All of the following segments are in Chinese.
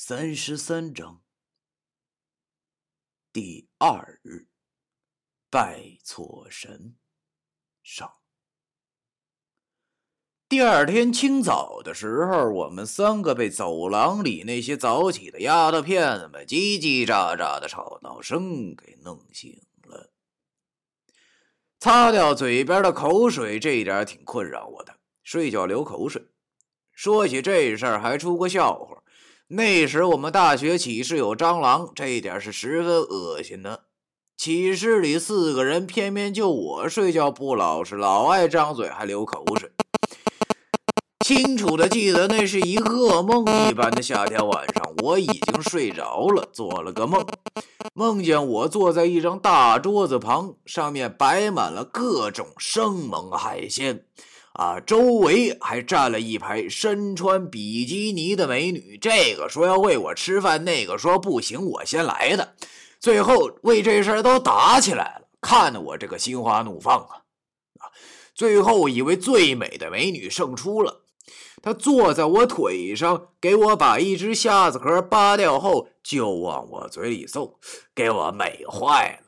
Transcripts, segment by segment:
三十三章，第二日，拜错神上。第二天清早的时候，我们三个被走廊里那些早起的丫头片子们叽叽喳喳的吵闹声给弄醒了。擦掉嘴边的口水，这一点挺困扰我的。睡觉流口水，说起这事儿还出过笑话。那时我们大学寝室有蟑螂，这一点是十分恶心的。寝室里四个人，偏偏就我睡觉不老实，老爱张嘴还流口水。清楚的记得，那是一噩梦一般的夏天晚上，我已经睡着了，做了个梦，梦见我坐在一张大桌子旁，上面摆满了各种生猛海鲜。啊，周围还站了一排身穿比基尼的美女，这个说要喂我吃饭，那个说不行，我先来的，最后为这事儿都打起来了，看得我这个心花怒放啊！啊，最后一位最美的美女胜出了，她坐在我腿上，给我把一只虾子壳扒掉后，就往我嘴里送，给我美坏了。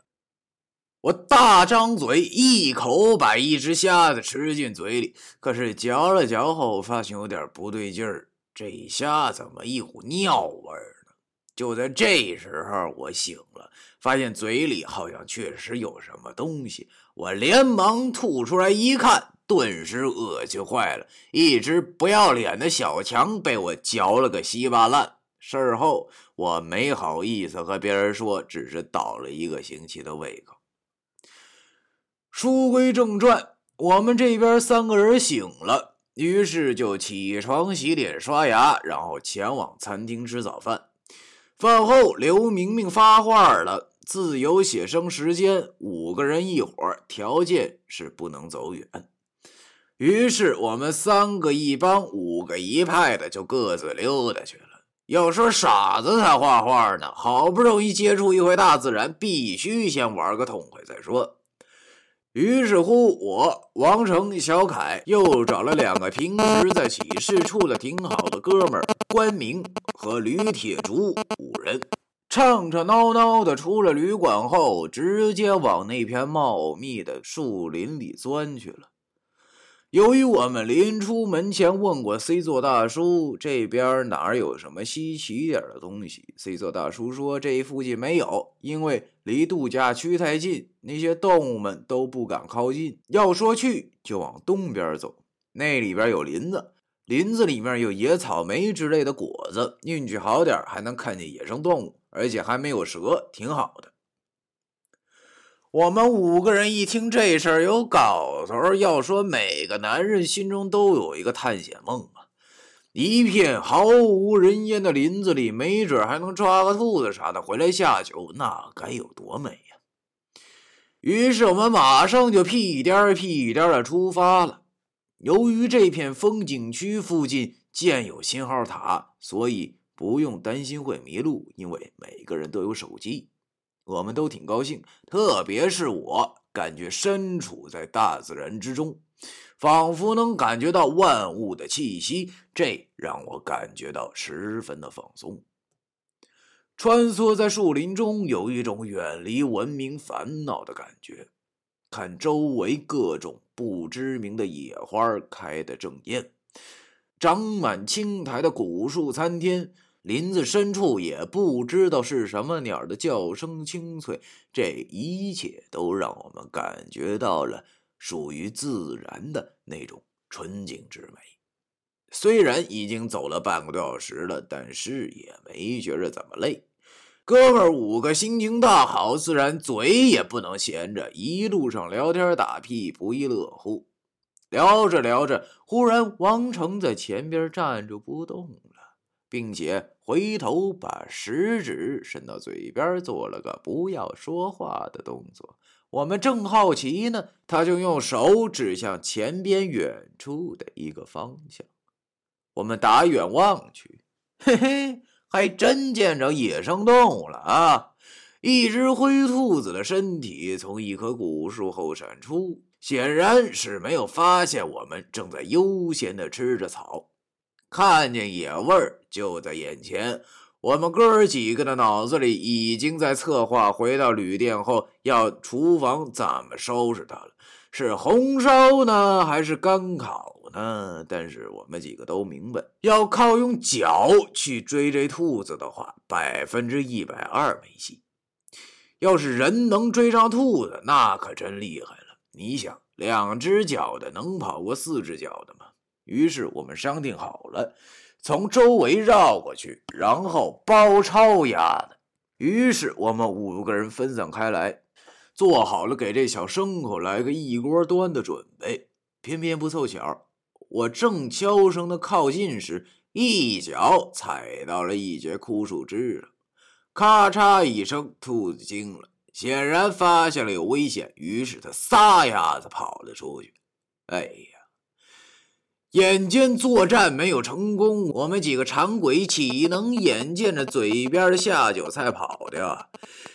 我大张嘴，一口把一只虾子吃进嘴里，可是嚼了嚼后，发现有点不对劲儿。这虾怎么一股尿味儿呢？就在这时候，我醒了，发现嘴里好像确实有什么东西。我连忙吐出来一看，顿时恶心坏了。一只不要脸的小强被我嚼了个稀巴烂。事后我没好意思和别人说，只是倒了一个星期的胃口。书归正传，我们这边三个人醒了，于是就起床、洗脸、刷牙，然后前往餐厅吃早饭。饭后，刘明明发话了：自由写生时间五个人一伙，条件是不能走远。于是我们三个一帮，五个一派的就各自溜达去了。要说傻子才画画呢，好不容易接触一回大自然，必须先玩个痛快再说。于是乎，我王成、小凯又找了两个平时在寝室处的挺好的哥们儿关明和吕铁竹五人，唱唱闹闹的出了旅馆后，直接往那片茂密的树林里钻去了。由于我们临出门前问过 C 座大叔这边哪有什么稀奇点的东西，C 座大叔说这附近没有，因为离度假区太近，那些动物们都不敢靠近。要说去，就往东边走，那里边有林子，林子里面有野草莓之类的果子，运气好点还能看见野生动物，而且还没有蛇，挺好的。我们五个人一听这事儿有搞头，要说每个男人心中都有一个探险梦啊！一片毫无人烟的林子里，没准还能抓个兔子啥的回来下酒，那该有多美呀！于是我们马上就屁颠儿屁颠儿的出发了。由于这片风景区附近建有信号塔，所以不用担心会迷路，因为每个人都有手机。我们都挺高兴，特别是我，感觉身处在大自然之中，仿佛能感觉到万物的气息，这让我感觉到十分的放松。穿梭在树林中，有一种远离文明烦恼的感觉。看周围各种不知名的野花开得正艳，长满青苔的古树参天。林子深处也不知道是什么鸟的叫声清脆，这一切都让我们感觉到了属于自然的那种纯净之美。虽然已经走了半个多小时了，但是也没觉着怎么累。哥们五个心情大好，自然嘴也不能闲着，一路上聊天打屁，不亦乐乎。聊着聊着，忽然王成在前边站住不动了。并且回头把食指伸到嘴边，做了个不要说话的动作。我们正好奇呢，他就用手指向前边远处的一个方向。我们打远望去，嘿嘿，还真见着野生动物了啊！一只灰兔子的身体从一棵古树后闪出，显然是没有发现我们正在悠闲的吃着草。看见野味儿就在眼前，我们哥儿几个的脑子里已经在策划回到旅店后要厨房怎么收拾它了，是红烧呢，还是干烤呢？但是我们几个都明白，要靠用脚去追这兔子的话，百分之一百二没戏。要是人能追上兔子，那可真厉害了。你想，两只脚的能跑过四只脚的吗？于是我们商定好了。从周围绕过去，然后包抄鸭子。于是我们五个人分散开来，做好了给这小牲口来个一锅端的准备。偏偏不凑巧，我正悄声的靠近时，一脚踩到了一截枯树枝上，咔嚓一声，兔子惊了，显然发现了有危险，于是他撒丫子跑了出去。哎呀！眼见作战没有成功，我们几个馋鬼岂能眼见着嘴边的下酒菜跑掉？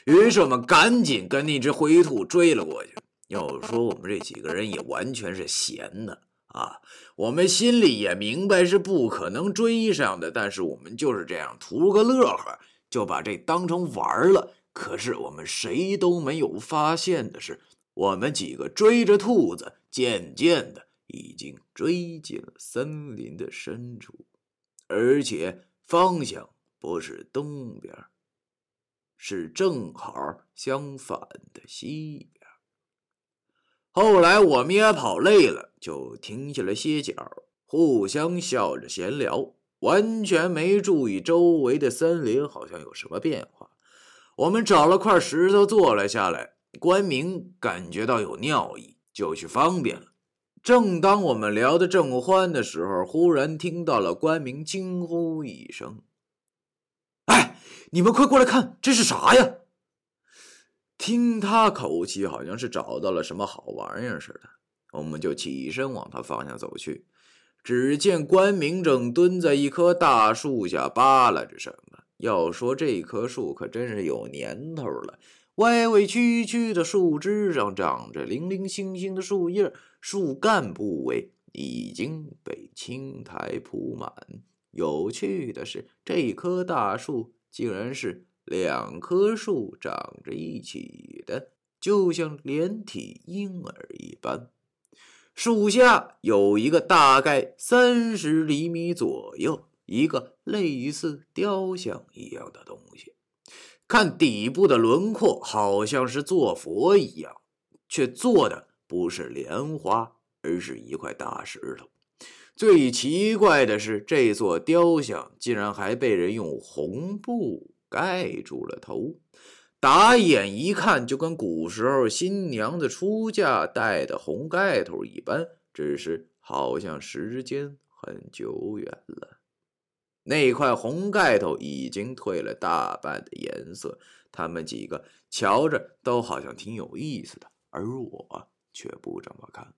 于是我们赶紧跟那只灰兔追了过去。要说我们这几个人也完全是闲的啊，我们心里也明白是不可能追上的，但是我们就是这样图个乐呵，就把这当成玩了。可是我们谁都没有发现的是，我们几个追着兔子，渐渐的。已经追进了森林的深处，而且方向不是东边，是正好相反的西边。后来我们也跑累了，就停下来歇脚，互相笑着闲聊，完全没注意周围的森林好像有什么变化。我们找了块石头坐了下来，关明感觉到有尿意，就去方便了。正当我们聊得正欢的时候，忽然听到了关明惊呼一声：“哎，你们快过来看，这是啥呀？”听他口气，好像是找到了什么好玩意儿似的。我们就起身往他方向走去。只见关明正蹲在一棵大树下扒拉着什么。要说这棵树可真是有年头了。歪歪曲曲的树枝上长着零零星星的树叶，树干部位已经被青苔铺满。有趣的是，这棵大树竟然是两棵树长着一起的，就像连体婴儿一般。树下有一个大概三十厘米左右、一个类似雕像一样的东西。看底部的轮廓，好像是做佛一样，却做的不是莲花，而是一块大石头。最奇怪的是，这座雕像竟然还被人用红布盖住了头，打眼一看就跟古时候新娘子出嫁戴的红盖头一般，只是好像时间很久远了。那块红盖头已经褪了大半的颜色，他们几个瞧着都好像挺有意思的，而我却不这么看，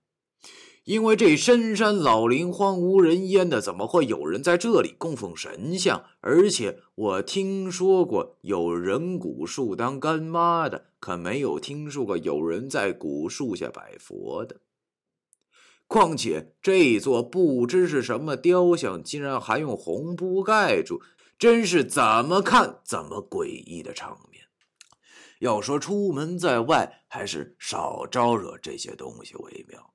因为这深山老林荒无人烟的，怎么会有人在这里供奉神像？而且我听说过有人古树当干妈的，可没有听说过有人在古树下摆佛的。况且这座不知是什么雕像，竟然还用红布盖住，真是怎么看怎么诡异的场面。要说出门在外，还是少招惹这些东西为妙。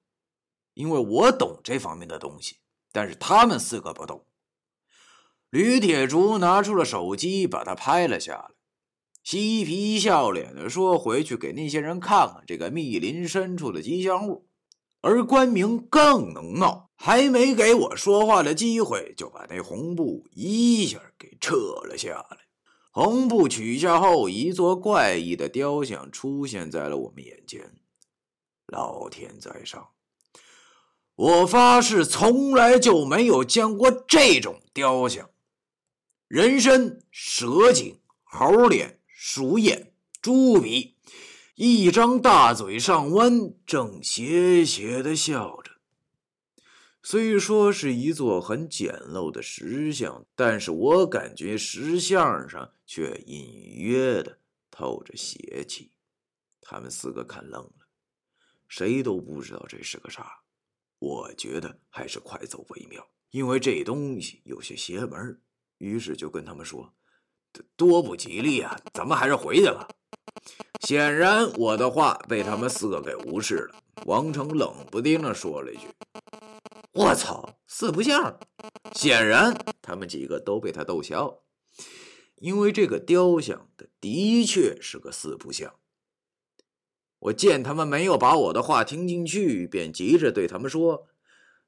因为我懂这方面的东西，但是他们四个不懂。吕铁柱拿出了手机，把它拍了下来，嬉皮笑脸的说：“回去给那些人看看这个密林深处的吉祥物。”而关明更能闹，还没给我说话的机会，就把那红布一下给撤了下来。红布取下后，一座怪异的雕像出现在了我们眼前。老天在上，我发誓从来就没有见过这种雕像：人身、蛇颈、猴脸、鼠眼、猪鼻。一张大嘴上弯，正斜斜的笑着。虽说是一座很简陋的石像，但是我感觉石像上却隐约的透着邪气。他们四个看愣了，谁都不知道这是个啥。我觉得还是快走为妙，因为这东西有些邪门。于是就跟他们说：“多不吉利啊！咱们还是回去吧。显然，我的话被他们四个给无视了。王成冷不丁的说了一句：“我操，四不像！”显然，他们几个都被他逗笑，因为这个雕像的的确是个四不像。我见他们没有把我的话听进去，便急着对他们说：“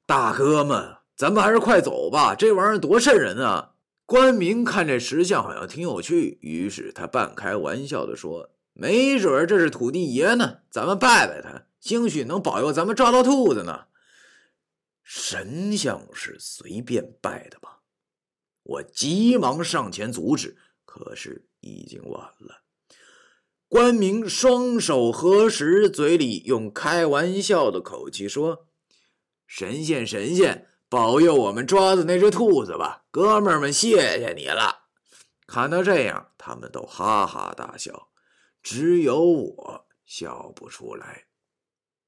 大哥们，咱们还是快走吧，这玩意儿多瘆人啊！”关明看这石像好像挺有趣，于是他半开玩笑的说：“没准这是土地爷呢，咱们拜拜他，兴许能保佑咱们抓到兔子呢。”神像是随便拜的吧？我急忙上前阻止，可是已经晚了。关明双手合十，嘴里用开玩笑的口气说：“神仙，神仙，保佑我们抓的那只兔子吧，哥们儿们，谢谢你了。”看到这样，他们都哈哈大笑，只有我笑不出来。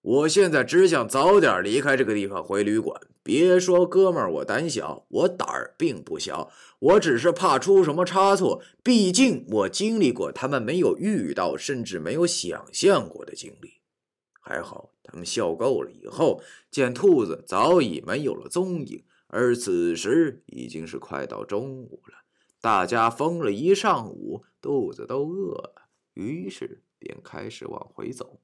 我现在只想早点离开这个地方，回旅馆。别说哥们儿，我胆小，我胆儿并不小。我只是怕出什么差错。毕竟我经历过他们没有遇到，甚至没有想象过的经历。还好他们笑够了以后，见兔子早已没有了踪影，而此时已经是快到中午了。大家疯了一上午，肚子都饿了，于是便开始往回走。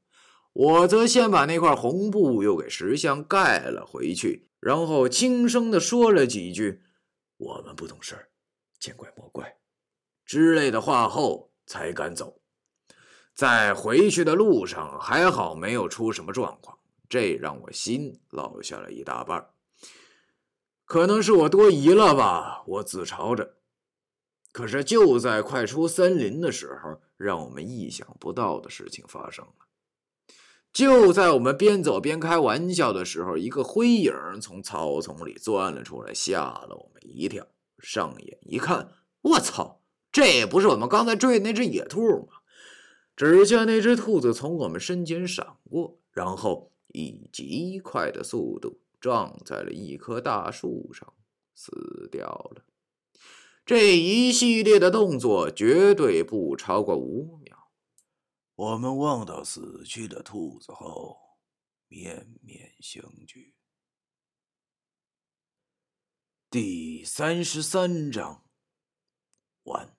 我则先把那块红布又给石像盖了回去，然后轻声的说了几句“我们不懂事儿，见怪莫怪”之类的话后，才敢走。在回去的路上，还好没有出什么状况，这让我心落下了一大半。可能是我多疑了吧，我自嘲着。可是就在快出森林的时候，让我们意想不到的事情发生了。就在我们边走边开玩笑的时候，一个灰影从草丛里钻了出来，吓了我们一跳。上眼一看，我操，这不是我们刚才追的那只野兔吗？只见那只兔子从我们身前闪过，然后以极快的速度撞在了一棵大树上，死掉了。这一系列的动作绝对不超过五秒。我们望到死去的兔子后，面面相觑。第三十三章完。